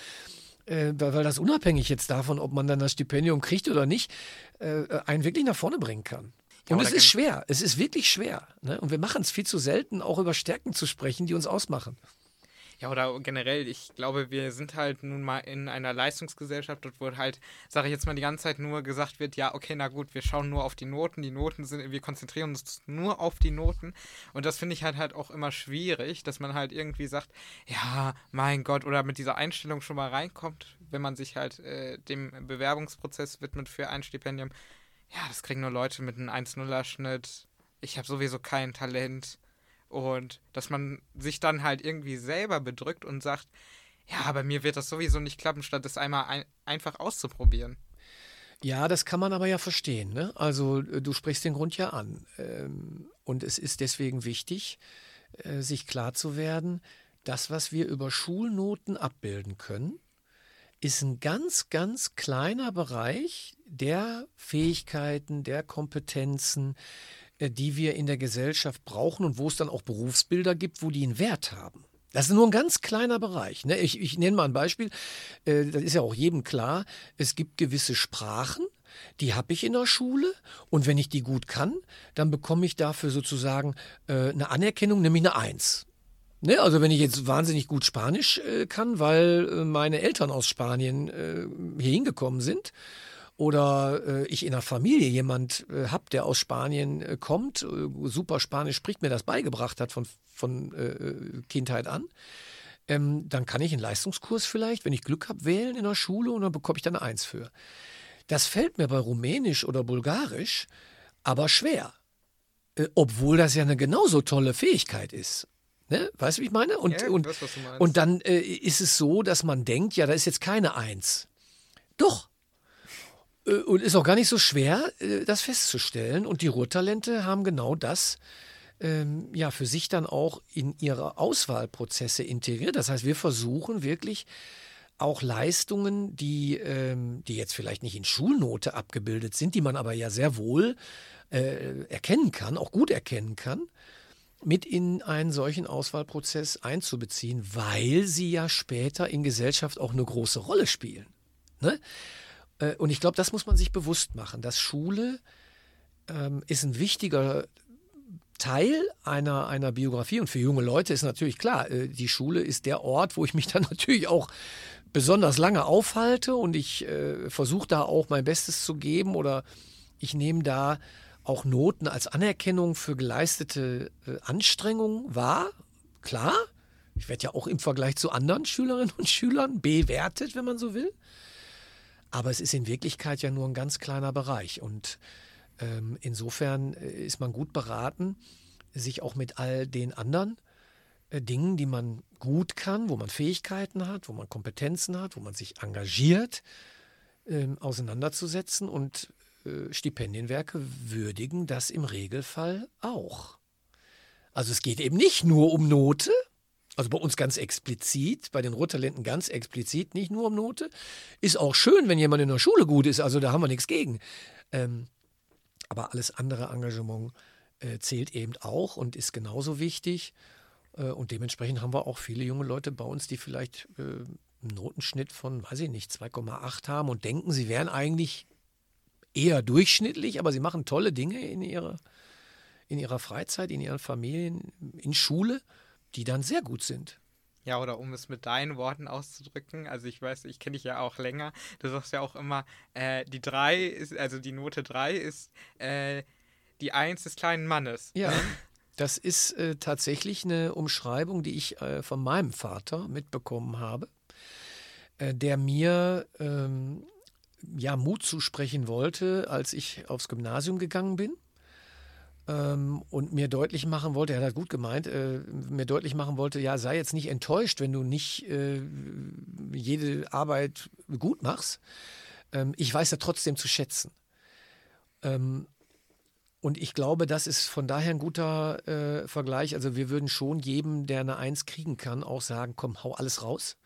äh, weil das unabhängig jetzt davon, ob man dann das Stipendium kriegt oder nicht, äh, einen wirklich nach vorne bringen kann. Und ja, es ist schwer, es ist wirklich schwer. Ne? Und wir machen es viel zu selten, auch über Stärken zu sprechen, die uns ausmachen.
Ja, oder generell, ich glaube, wir sind halt nun mal in einer Leistungsgesellschaft, dort wo halt, sage ich jetzt mal, die ganze Zeit nur gesagt wird, ja, okay, na gut, wir schauen nur auf die Noten, die Noten sind, wir konzentrieren uns nur auf die Noten. Und das finde ich halt halt auch immer schwierig, dass man halt irgendwie sagt, ja, mein Gott, oder mit dieser Einstellung schon mal reinkommt, wenn man sich halt äh, dem Bewerbungsprozess widmet für ein Stipendium. Ja, das kriegen nur Leute mit einem 1-0er-Schnitt. Ich habe sowieso kein Talent und dass man sich dann halt irgendwie selber bedrückt und sagt, ja, bei mir wird das sowieso nicht klappen, statt es einmal ein einfach auszuprobieren.
Ja, das kann man aber ja verstehen. Ne? Also äh, du sprichst den Grund ja an. Ähm, und es ist deswegen wichtig, äh, sich klar zu werden, das, was wir über Schulnoten abbilden können, ist ein ganz, ganz kleiner Bereich der Fähigkeiten, der Kompetenzen, die wir in der Gesellschaft brauchen und wo es dann auch Berufsbilder gibt, wo die einen Wert haben. Das ist nur ein ganz kleiner Bereich. Ne? Ich, ich nenne mal ein Beispiel. Äh, das ist ja auch jedem klar. Es gibt gewisse Sprachen, die habe ich in der Schule und wenn ich die gut kann, dann bekomme ich dafür sozusagen äh, eine Anerkennung, nämlich eine Eins. Ne? Also wenn ich jetzt wahnsinnig gut Spanisch kann, weil meine Eltern aus Spanien hier hingekommen sind oder äh, ich in der Familie jemand äh, habe, der aus Spanien äh, kommt, äh, super Spanisch spricht, mir das beigebracht hat von, von äh, Kindheit an, ähm, dann kann ich einen Leistungskurs vielleicht, wenn ich Glück habe, wählen in der Schule und dann bekomme ich dann eine Eins für. Das fällt mir bei Rumänisch oder Bulgarisch aber schwer. Äh, obwohl das ja eine genauso tolle Fähigkeit ist. Ne? Weißt du, wie ich meine? Und, ja, und, weiß, und dann äh, ist es so, dass man denkt, ja, da ist jetzt keine Eins. Doch, äh, und ist auch gar nicht so schwer, äh, das festzustellen. Und die Ruhrtalente haben genau das ähm, ja für sich dann auch in ihre Auswahlprozesse integriert. Das heißt, wir versuchen wirklich auch Leistungen, die, ähm, die jetzt vielleicht nicht in Schulnote abgebildet sind, die man aber ja sehr wohl äh, erkennen kann, auch gut erkennen kann, mit in einen solchen Auswahlprozess einzubeziehen, weil sie ja später in Gesellschaft auch eine große Rolle spielen. Ne? Äh, und ich glaube, das muss man sich bewusst machen, dass Schule ähm, ist ein wichtiger Teil einer, einer Biografie und für junge Leute ist natürlich klar, äh, die Schule ist der Ort, wo ich mich dann *laughs* natürlich auch besonders lange aufhalte und ich äh, versuche da auch mein Bestes zu geben oder ich nehme da auch Noten als Anerkennung für geleistete äh, Anstrengungen wahr. Klar, ich werde ja auch im Vergleich zu anderen Schülerinnen und Schülern bewertet, wenn man so will. Aber es ist in Wirklichkeit ja nur ein ganz kleiner Bereich. Und ähm, insofern äh, ist man gut beraten, sich auch mit all den anderen äh, Dingen, die man gut kann, wo man Fähigkeiten hat, wo man Kompetenzen hat, wo man sich engagiert, äh, auseinanderzusetzen. Und äh, Stipendienwerke würdigen das im Regelfall auch. Also es geht eben nicht nur um Note, also bei uns ganz explizit, bei den Rottalenten ganz explizit, nicht nur um Note. Ist auch schön, wenn jemand in der Schule gut ist, also da haben wir nichts gegen. Ähm, aber alles andere Engagement äh, zählt eben auch und ist genauso wichtig. Äh, und dementsprechend haben wir auch viele junge Leute bei uns, die vielleicht äh, einen Notenschnitt von, weiß ich nicht, 2,8 haben und denken, sie wären eigentlich eher durchschnittlich, aber sie machen tolle Dinge in ihrer, in ihrer Freizeit, in ihren Familien, in Schule die dann sehr gut sind.
Ja, oder um es mit deinen Worten auszudrücken, also ich weiß, ich kenne dich ja auch länger, du sagst ja auch immer, äh, die 3 ist, also die Note 3 ist äh, die 1 des kleinen Mannes.
Ja, *laughs* das ist äh, tatsächlich eine Umschreibung, die ich äh, von meinem Vater mitbekommen habe, äh, der mir ähm, ja Mut zusprechen wollte, als ich aufs Gymnasium gegangen bin und mir deutlich machen wollte, er hat das gut gemeint, äh, mir deutlich machen wollte, ja, sei jetzt nicht enttäuscht, wenn du nicht äh, jede Arbeit gut machst. Ähm, ich weiß ja trotzdem zu schätzen. Ähm, und ich glaube, das ist von daher ein guter äh, Vergleich. Also wir würden schon jedem, der eine Eins kriegen kann, auch sagen, komm, hau alles raus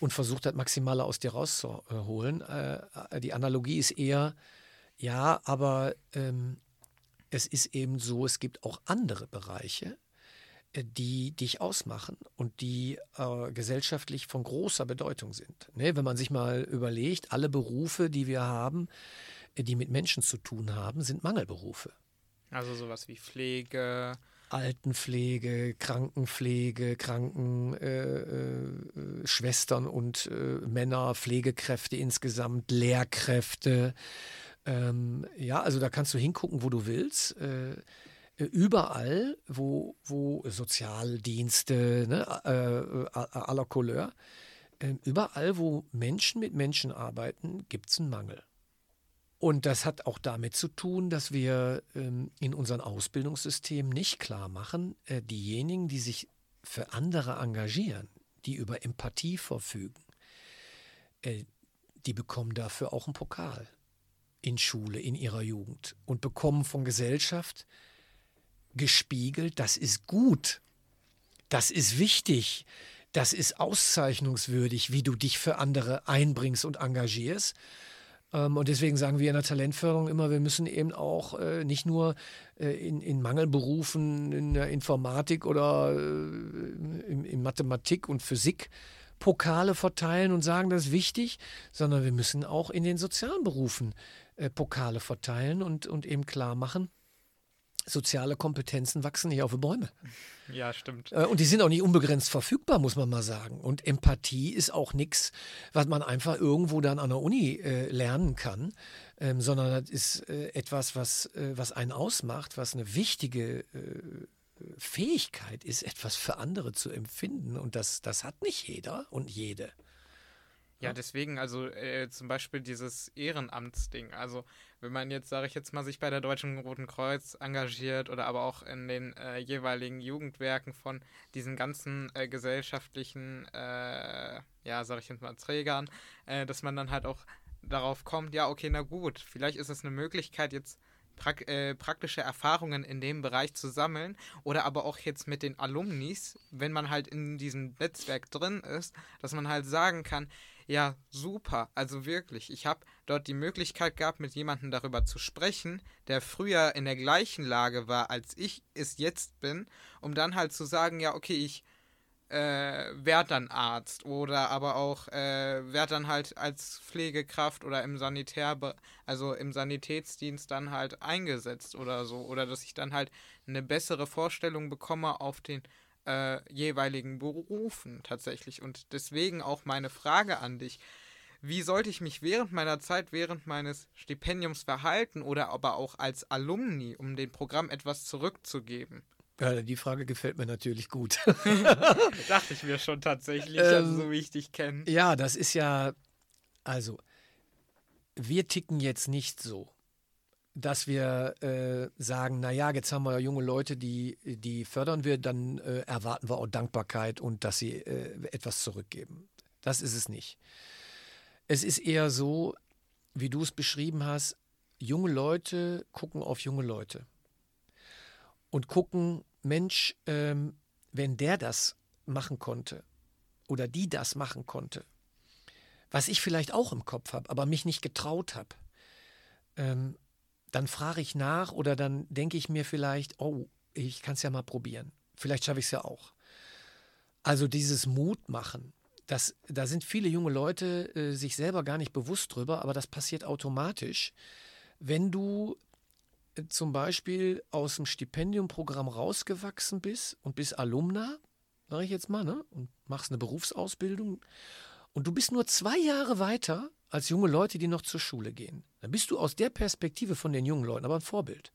und versuch das Maximale aus dir rauszuholen. Äh, die Analogie ist eher, ja, aber ähm, es ist eben so, es gibt auch andere Bereiche, äh, die dich ausmachen und die äh, gesellschaftlich von großer Bedeutung sind. Ne? Wenn man sich mal überlegt, alle Berufe, die wir haben, äh, die mit Menschen zu tun haben, sind Mangelberufe.
Also sowas wie Pflege.
Altenpflege, Krankenpflege, Krankenschwestern äh, äh, und äh, Männer, Pflegekräfte insgesamt, Lehrkräfte, ähm, ja, also da kannst du hingucken, wo du willst. Äh, überall, wo, wo Sozialdienste ne, äh, à la Couleur, äh, überall, wo Menschen mit Menschen arbeiten, gibt es einen Mangel. Und das hat auch damit zu tun, dass wir ähm, in unserem Ausbildungssystem nicht klar machen, äh, diejenigen, die sich für andere engagieren, die über Empathie verfügen, äh, die bekommen dafür auch einen Pokal in Schule, in ihrer Jugend und bekommen von Gesellschaft gespiegelt, das ist gut, das ist wichtig, das ist auszeichnungswürdig, wie du dich für andere einbringst und engagierst. Ähm, und deswegen sagen wir in der Talentförderung immer, wir müssen eben auch äh, nicht nur äh, in, in, Mangelberufen in der Informatik oder äh, in, in Mathematik und Physik Pokale verteilen und sagen, das ist wichtig, sondern wir müssen auch in den sozialen Berufen äh, Pokale verteilen und, und eben klar machen, soziale Kompetenzen wachsen nicht auf Bäume.
Ja, stimmt.
Äh, und die sind auch nicht unbegrenzt verfügbar, muss man mal sagen. Und Empathie ist auch nichts, was man einfach irgendwo dann an der Uni äh, lernen kann, ähm, sondern das ist äh, etwas, was, äh, was einen ausmacht, was eine wichtige äh, Fähigkeit ist, etwas für andere zu empfinden. Und das, das hat nicht jeder und jede.
Ja, deswegen, also äh, zum Beispiel dieses Ehrenamtsding. Also, wenn man jetzt, sage ich jetzt mal, sich bei der Deutschen Roten Kreuz engagiert oder aber auch in den äh, jeweiligen Jugendwerken von diesen ganzen äh, gesellschaftlichen, äh, ja, sage ich jetzt mal, Trägern, äh, dass man dann halt auch darauf kommt, ja, okay, na gut, vielleicht ist es eine Möglichkeit, jetzt prak äh, praktische Erfahrungen in dem Bereich zu sammeln oder aber auch jetzt mit den Alumnis, wenn man halt in diesem Netzwerk drin ist, dass man halt sagen kann, ja, super. Also wirklich, ich habe dort die Möglichkeit gehabt, mit jemandem darüber zu sprechen, der früher in der gleichen Lage war, als ich es jetzt bin, um dann halt zu sagen, ja, okay, ich äh, werd dann Arzt oder aber auch äh, werd dann halt als Pflegekraft oder im Sanitär, also im Sanitätsdienst dann halt eingesetzt oder so. Oder dass ich dann halt eine bessere Vorstellung bekomme auf den äh, jeweiligen Berufen tatsächlich. Und deswegen auch meine Frage an dich. Wie sollte ich mich während meiner Zeit, während meines Stipendiums verhalten oder aber auch als Alumni, um dem Programm etwas zurückzugeben?
Ja, die Frage gefällt mir natürlich gut. *laughs*
Dachte ich mir schon tatsächlich, also ähm, so wie ich dich kenne.
Ja, das ist ja, also, wir ticken jetzt nicht so, dass wir äh, sagen, naja, jetzt haben wir junge Leute, die, die fördern wir, dann äh, erwarten wir auch Dankbarkeit und dass sie äh, etwas zurückgeben. Das ist es nicht. Es ist eher so, wie du es beschrieben hast, junge Leute gucken auf junge Leute und gucken, Mensch, ähm, wenn der das machen konnte oder die das machen konnte, was ich vielleicht auch im Kopf habe, aber mich nicht getraut habe, ähm, dann frage ich nach oder dann denke ich mir vielleicht, oh, ich kann es ja mal probieren. Vielleicht schaffe ich es ja auch. Also dieses Mut machen, das, da sind viele junge Leute äh, sich selber gar nicht bewusst drüber, aber das passiert automatisch, wenn du zum Beispiel aus dem Stipendiumprogramm rausgewachsen bist und bist Alumna, sage ich jetzt mal, ne? und machst eine Berufsausbildung und du bist nur zwei Jahre weiter als junge Leute, die noch zur Schule gehen, dann bist du aus der Perspektive von den jungen Leuten aber ein Vorbild.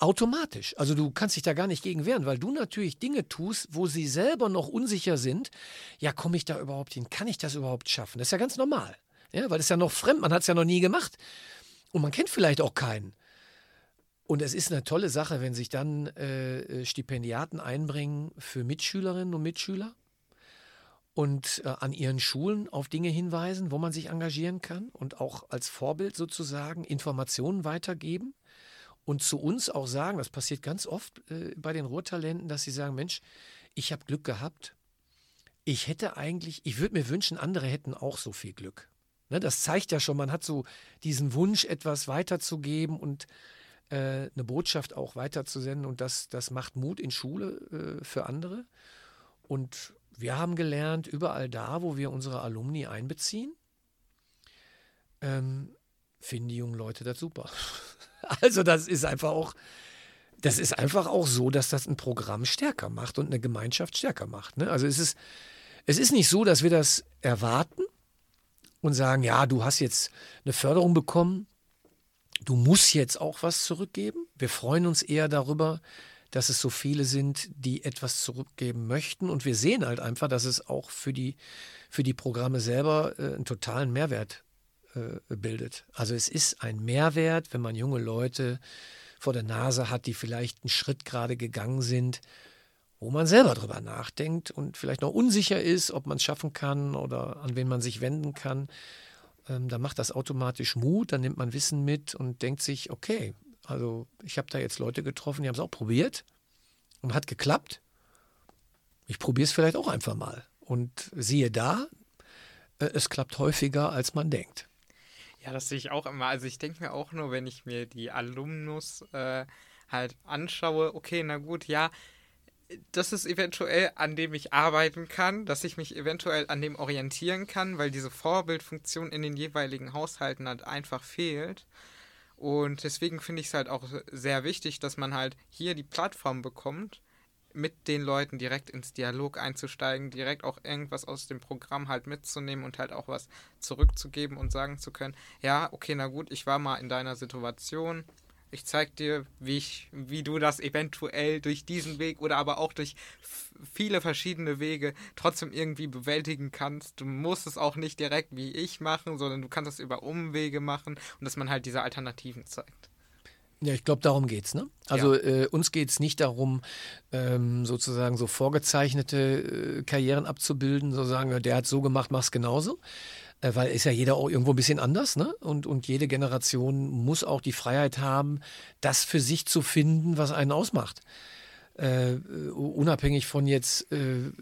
Automatisch. Also du kannst dich da gar nicht gegen wehren, weil du natürlich Dinge tust, wo sie selber noch unsicher sind. Ja, komme ich da überhaupt hin? Kann ich das überhaupt schaffen? Das ist ja ganz normal. Ja, weil es ja noch fremd, man hat es ja noch nie gemacht. Und man kennt vielleicht auch keinen. Und es ist eine tolle Sache, wenn sich dann äh, äh, Stipendiaten einbringen für Mitschülerinnen und Mitschüler und äh, an ihren Schulen auf Dinge hinweisen, wo man sich engagieren kann und auch als Vorbild sozusagen Informationen weitergeben und zu uns auch sagen, das passiert ganz oft äh, bei den Ruhrtalenten, dass sie sagen, Mensch, ich habe Glück gehabt. Ich hätte eigentlich, ich würde mir wünschen, andere hätten auch so viel Glück. Ne, das zeigt ja schon, man hat so diesen Wunsch, etwas weiterzugeben und äh, eine Botschaft auch weiterzusenden und das, das macht Mut in Schule äh, für andere. Und wir haben gelernt, überall da, wo wir unsere Alumni einbeziehen, ähm, finden die jungen Leute das super. *laughs* Also das ist einfach auch, das ist einfach auch so, dass das ein Programm stärker macht und eine Gemeinschaft stärker macht. Ne? Also es ist, es ist nicht so, dass wir das erwarten und sagen, ja, du hast jetzt eine Förderung bekommen, du musst jetzt auch was zurückgeben. Wir freuen uns eher darüber, dass es so viele sind, die etwas zurückgeben möchten. Und wir sehen halt einfach, dass es auch für die, für die Programme selber äh, einen totalen Mehrwert äh, bildet. Also es ist ein Mehrwert, wenn man junge Leute vor der Nase hat, die vielleicht einen Schritt gerade gegangen sind, wo man selber drüber nachdenkt und vielleicht noch unsicher ist, ob man es schaffen kann oder an wen man sich wenden kann ähm, dann macht das automatisch Mut, dann nimmt man Wissen mit und denkt sich, okay, also ich habe da jetzt Leute getroffen, die haben es auch probiert und hat geklappt. Ich probiere es vielleicht auch einfach mal. Und siehe da, äh, es klappt häufiger, als man denkt.
Ja, das sehe ich auch immer. Also ich denke mir auch nur, wenn ich mir die Alumnus äh, halt anschaue, okay, na gut, ja, das ist eventuell, an dem ich arbeiten kann, dass ich mich eventuell an dem orientieren kann, weil diese Vorbildfunktion in den jeweiligen Haushalten halt einfach fehlt. Und deswegen finde ich es halt auch sehr wichtig, dass man halt hier die Plattform bekommt, mit den Leuten direkt ins Dialog einzusteigen, direkt auch irgendwas aus dem Programm halt mitzunehmen und halt auch was zurückzugeben und sagen zu können, ja, okay, na gut, ich war mal in deiner Situation, ich zeig dir, wie, ich, wie du das eventuell durch diesen Weg oder aber auch durch viele verschiedene Wege trotzdem irgendwie bewältigen kannst. Du musst es auch nicht direkt wie ich machen, sondern du kannst es über Umwege machen und dass man halt diese Alternativen zeigt.
Ja, ich glaube, darum geht es. Ne? Also ja. äh, uns geht es nicht darum, ähm, sozusagen so vorgezeichnete äh, Karrieren abzubilden, so sagen, der hat so gemacht, mach's genauso, äh, weil ist ja jeder auch irgendwo ein bisschen anders, ne? Und, und jede Generation muss auch die Freiheit haben, das für sich zu finden, was einen ausmacht. Äh, unabhängig von jetzt äh,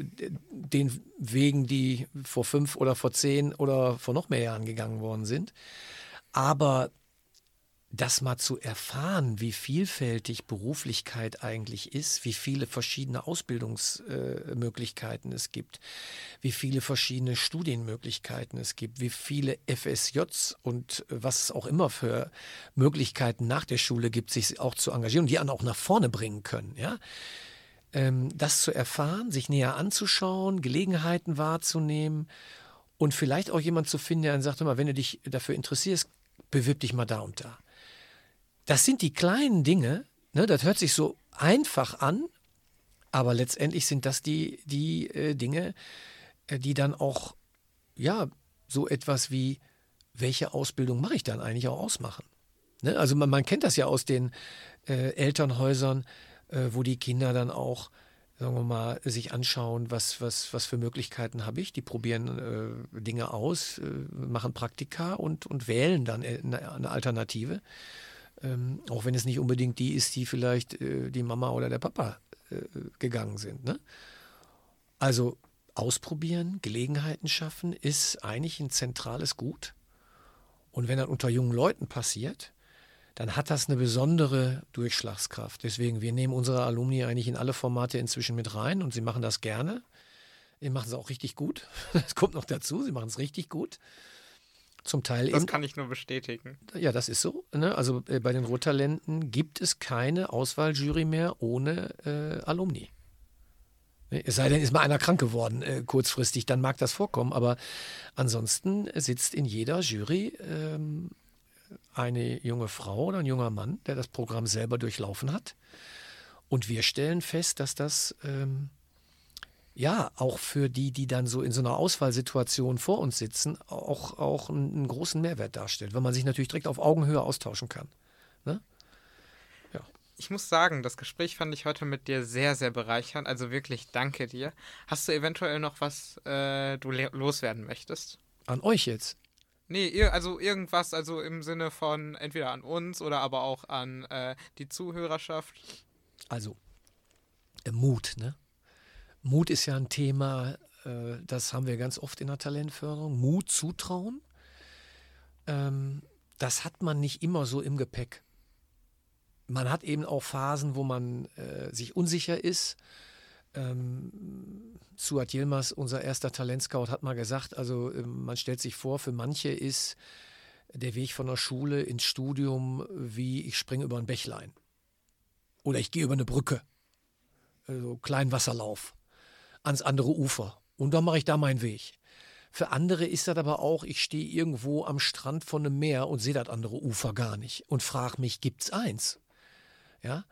den Wegen, die vor fünf oder vor zehn oder vor noch mehr Jahren gegangen worden sind. Aber das mal zu erfahren, wie vielfältig Beruflichkeit eigentlich ist, wie viele verschiedene Ausbildungsmöglichkeiten es gibt, wie viele verschiedene Studienmöglichkeiten es gibt, wie viele FSJs und was es auch immer für Möglichkeiten nach der Schule gibt, sich auch zu engagieren, die einen auch nach vorne bringen können. Ja? Ähm, das zu erfahren, sich näher anzuschauen, Gelegenheiten wahrzunehmen und vielleicht auch jemand zu finden, der dann sagt, immer, wenn du dich dafür interessierst, bewirb dich mal da und da. Das sind die kleinen Dinge, ne, das hört sich so einfach an, aber letztendlich sind das die, die äh, Dinge, äh, die dann auch, ja, so etwas wie, welche Ausbildung mache ich dann eigentlich auch ausmachen. Ne? Also man, man, kennt das ja aus den äh, Elternhäusern, äh, wo die Kinder dann auch, sagen wir mal, sich anschauen, was, was, was für Möglichkeiten habe ich. Die probieren äh, Dinge aus, äh, machen Praktika und, und wählen dann eine, eine Alternative. Ähm, auch wenn es nicht unbedingt die ist, die vielleicht äh, die Mama oder der Papa äh, gegangen sind. Ne? Also ausprobieren, Gelegenheiten schaffen, ist eigentlich ein zentrales Gut. Und wenn das unter jungen Leuten passiert, dann hat das eine besondere Durchschlagskraft. Deswegen, wir nehmen unsere Alumni eigentlich in alle Formate inzwischen mit rein und sie machen das gerne. Sie machen es auch richtig gut. *laughs* Das kommt noch dazu, sie machen es richtig gut. Zum Teil
das kann ich nur bestätigen.
Ja, das ist so. Ne? Also äh, bei den Rottalenten gibt es keine Auswahljury mehr ohne äh, Alumni. Ne? Es sei denn, ist mal einer krank geworden äh, kurzfristig, dann mag das vorkommen. Aber ansonsten sitzt in jeder Jury ähm, eine junge Frau oder ein junger Mann, der das Programm selber durchlaufen hat. Und wir stellen fest, dass das ähm, ja, auch für die, die dann so in so einer Auswahlsituation vor uns sitzen, auch, auch einen, großen Mehrwert darstellt, weil man sich natürlich direkt auf Augenhöhe austauschen kann. Ne?
Ja. Ich muss sagen, das Gespräch fand ich heute mit dir sehr, sehr bereichernd. Also wirklich danke dir. Hast du eventuell noch was äh, du loswerden möchtest?
An euch jetzt?
Nee, also irgendwas, also im Sinne von entweder an uns oder aber auch an äh, die Zuhörerschaft.
Also, äh, Mut, ne? Mut ist ja ein Thema, äh, das haben wir ganz oft in der Talentförderung. Mut, Zutrauen. Ähm, das hat man nicht immer so im Gepäck. Man hat eben auch Phasen, wo man äh, sich unsicher ist. Ähm, Suat Yilmaz, unser erster Talentscout, hat mal gesagt, also äh, man stellt sich vor, für manche ist der Weg von der Schule ins Studium wie ich springe über ein Bächlein. Oder ich gehe über eine Brücke. Also Kleinwasserlauf ans andere Ufer. Und dann mache ich da meinen Weg. Für andere ist das aber auch, ich stehe irgendwo am Strand von einem Meer und sehe das andere Ufer gar nicht und frage mich, gibt es eins? Ja.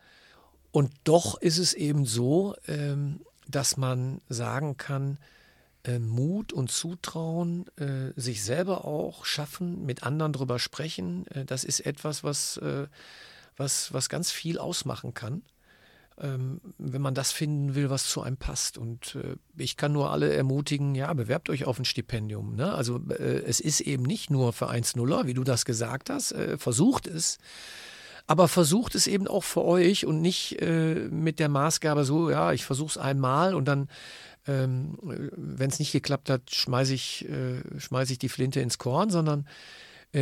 Und doch ist es eben so, ähm, dass man sagen kann, äh, Mut und Zutrauen, äh, sich selber auch schaffen, mit anderen drüber sprechen, äh, das ist etwas, was, äh, was, was ganz viel ausmachen kann ähm, wenn man das finden will, was zu einem passt. Und äh, ich kann nur alle ermutigen, ja, bewerbt euch auf ein Stipendium. Ne? Also äh, es ist eben nicht nur für 1-0er, wie du das gesagt hast, äh, versucht es. Aber versucht es eben auch für euch und nicht mit der Maßgabe so, ja, ich versuche es einmal und dann, ähm, wenn es nicht geklappt hat, schmeiße ich, schmeiß ich die Flinte ins Korn, sondern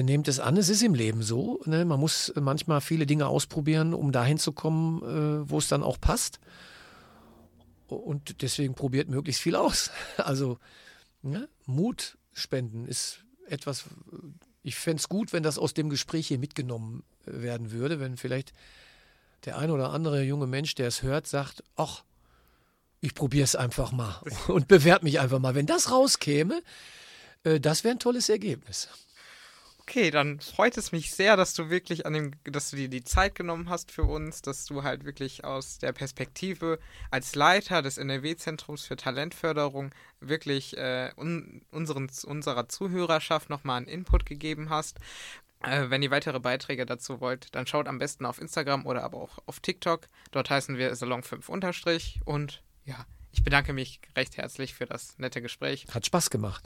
nehmt es an, es ist im Leben so. Ne? Man muss manchmal viele Dinge ausprobieren, um dahin zu kommen, äh, wo es dann auch passt. Und deswegen probiert möglichst viel aus. *laughs* Also ne? Mut spenden ist etwas, ich fände es gut, wenn das aus dem Gespräch hier mitgenommen äh, werden würde, wenn vielleicht der ein oder andere junge Mensch, der es hört, sagt, ach, ich probiere es einfach mal *laughs* und bewerte mich einfach mal. Wenn das rauskäme, das wäre ein tolles Ergebnis.
Okay, dann freut es mich sehr, dass du wirklich an dem, dass du dir die Zeit genommen hast für uns, dass du halt wirklich aus der Perspektive als Leiter des NRW-Zentrums für Talentförderung wirklich äh, un, unseren, unserer Zuhörerschaft nochmal einen Input gegeben hast. Äh, wenn ihr weitere Beiträge dazu wollt, dann schaut am besten auf Instagram oder aber auch auf TikTok. Dort heißen wir Salon5 unterstrich und ja, ich bedanke mich recht herzlich für das nette Gespräch.
Hat Spaß gemacht.